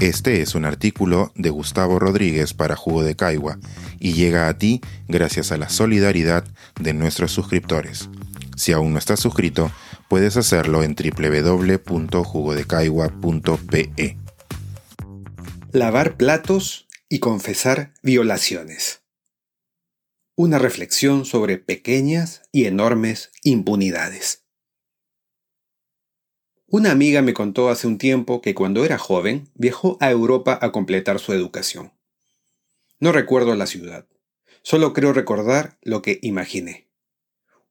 Este es un artículo de Gustavo Rodríguez para Jugo de Caigua y llega a ti gracias a la solidaridad de nuestros suscriptores. Si aún no estás suscrito, puedes hacerlo en www.jugodecaigua.pe. Lavar platos y confesar violaciones. Una reflexión sobre pequeñas y enormes impunidades. Una amiga me contó hace un tiempo que cuando era joven viajó a Europa a completar su educación. No recuerdo la ciudad, solo creo recordar lo que imaginé.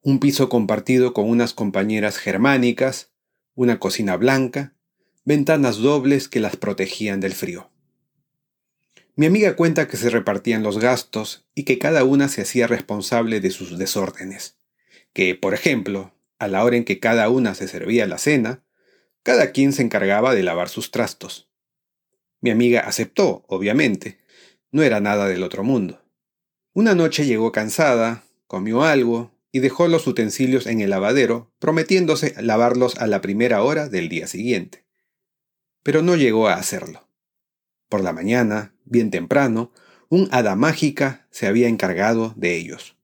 Un piso compartido con unas compañeras germánicas, una cocina blanca, ventanas dobles que las protegían del frío. Mi amiga cuenta que se repartían los gastos y que cada una se hacía responsable de sus desórdenes. Que, por ejemplo, a la hora en que cada una se servía la cena, cada quien se encargaba de lavar sus trastos. Mi amiga aceptó, obviamente. No era nada del otro mundo. Una noche llegó cansada, comió algo y dejó los utensilios en el lavadero, prometiéndose lavarlos a la primera hora del día siguiente. Pero no llegó a hacerlo. Por la mañana, bien temprano, un hada mágica se había encargado de ellos.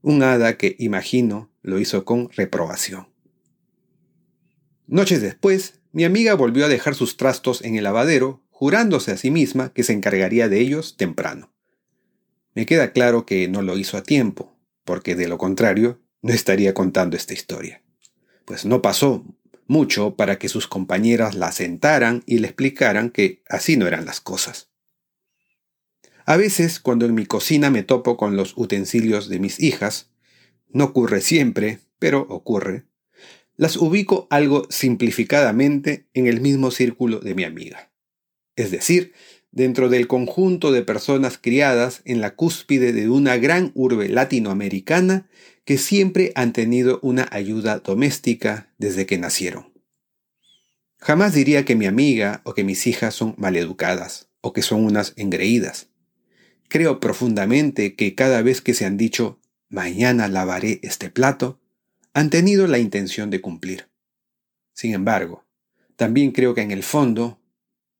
Un hada que, imagino, lo hizo con reprobación. Noches después, mi amiga volvió a dejar sus trastos en el lavadero, jurándose a sí misma que se encargaría de ellos temprano. Me queda claro que no lo hizo a tiempo, porque de lo contrario, no estaría contando esta historia. Pues no pasó mucho para que sus compañeras la sentaran y le explicaran que así no eran las cosas. A veces, cuando en mi cocina me topo con los utensilios de mis hijas, no ocurre siempre, pero ocurre, las ubico algo simplificadamente en el mismo círculo de mi amiga. Es decir, dentro del conjunto de personas criadas en la cúspide de una gran urbe latinoamericana que siempre han tenido una ayuda doméstica desde que nacieron. Jamás diría que mi amiga o que mis hijas son maleducadas o que son unas engreídas. Creo profundamente que cada vez que se han dicho mañana lavaré este plato, han tenido la intención de cumplir. Sin embargo, también creo que en el fondo,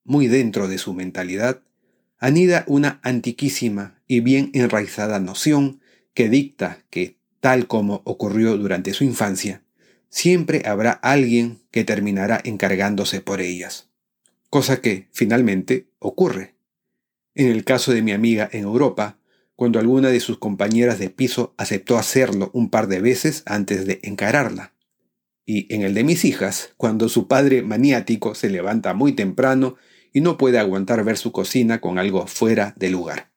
muy dentro de su mentalidad, anida una antiquísima y bien enraizada noción que dicta que tal como ocurrió durante su infancia, siempre habrá alguien que terminará encargándose por ellas. Cosa que, finalmente, ocurre. En el caso de mi amiga en Europa, cuando alguna de sus compañeras de piso aceptó hacerlo un par de veces antes de encararla. Y en el de mis hijas, cuando su padre maniático se levanta muy temprano y no puede aguantar ver su cocina con algo fuera de lugar.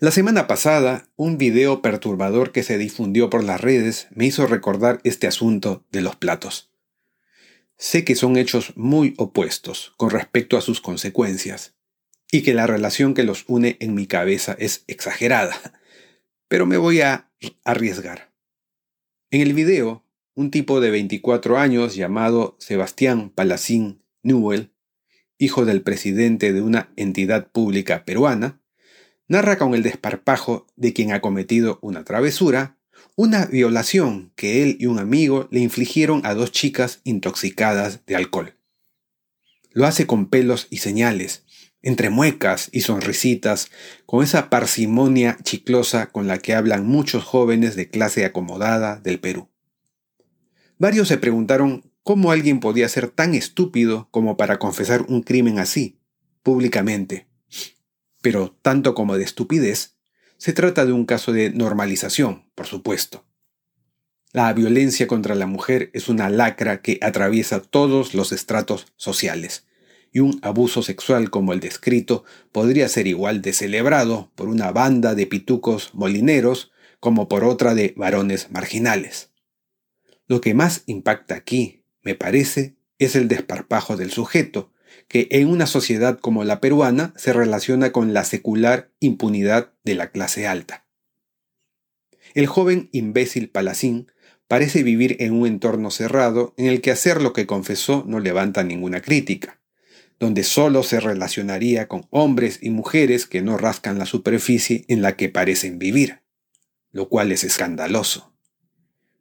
La semana pasada, un video perturbador que se difundió por las redes me hizo recordar este asunto de los platos. Sé que son hechos muy opuestos con respecto a sus consecuencias, y que la relación que los une en mi cabeza es exagerada, pero me voy a arriesgar. En el video, un tipo de 24 años llamado Sebastián Palacín Newell, hijo del presidente de una entidad pública peruana, narra con el desparpajo de quien ha cometido una travesura, una violación que él y un amigo le infligieron a dos chicas intoxicadas de alcohol. Lo hace con pelos y señales, entre muecas y sonrisitas, con esa parsimonia chiclosa con la que hablan muchos jóvenes de clase acomodada del Perú. Varios se preguntaron cómo alguien podía ser tan estúpido como para confesar un crimen así, públicamente pero tanto como de estupidez, se trata de un caso de normalización, por supuesto. La violencia contra la mujer es una lacra que atraviesa todos los estratos sociales, y un abuso sexual como el descrito podría ser igual de celebrado por una banda de pitucos molineros como por otra de varones marginales. Lo que más impacta aquí, me parece, es el desparpajo del sujeto, que en una sociedad como la peruana se relaciona con la secular impunidad de la clase alta. El joven imbécil Palacín parece vivir en un entorno cerrado en el que hacer lo que confesó no levanta ninguna crítica, donde solo se relacionaría con hombres y mujeres que no rascan la superficie en la que parecen vivir, lo cual es escandaloso.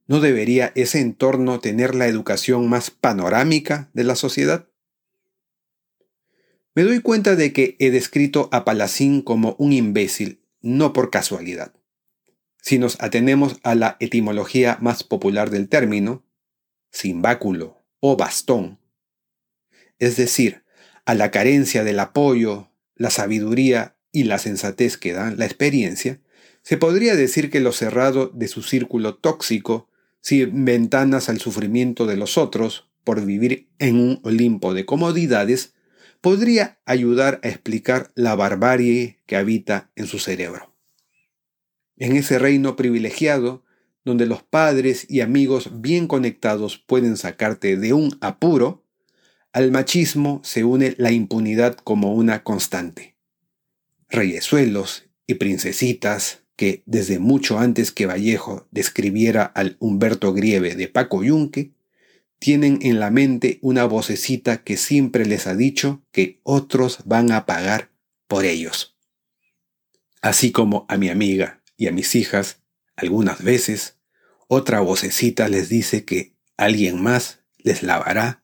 ¿No debería ese entorno tener la educación más panorámica de la sociedad? Me doy cuenta de que he descrito a Palacín como un imbécil, no por casualidad. Si nos atenemos a la etimología más popular del término, simbáculo o bastón, es decir, a la carencia del apoyo, la sabiduría y la sensatez que dan la experiencia, se podría decir que lo cerrado de su círculo tóxico, sin ventanas al sufrimiento de los otros, por vivir en un Olimpo de comodidades, podría ayudar a explicar la barbarie que habita en su cerebro. En ese reino privilegiado, donde los padres y amigos bien conectados pueden sacarte de un apuro, al machismo se une la impunidad como una constante. Reyesuelos y princesitas que desde mucho antes que Vallejo describiera al Humberto Grieve de Paco Yunque, tienen en la mente una vocecita que siempre les ha dicho que otros van a pagar por ellos. Así como a mi amiga y a mis hijas, algunas veces, otra vocecita les dice que alguien más les lavará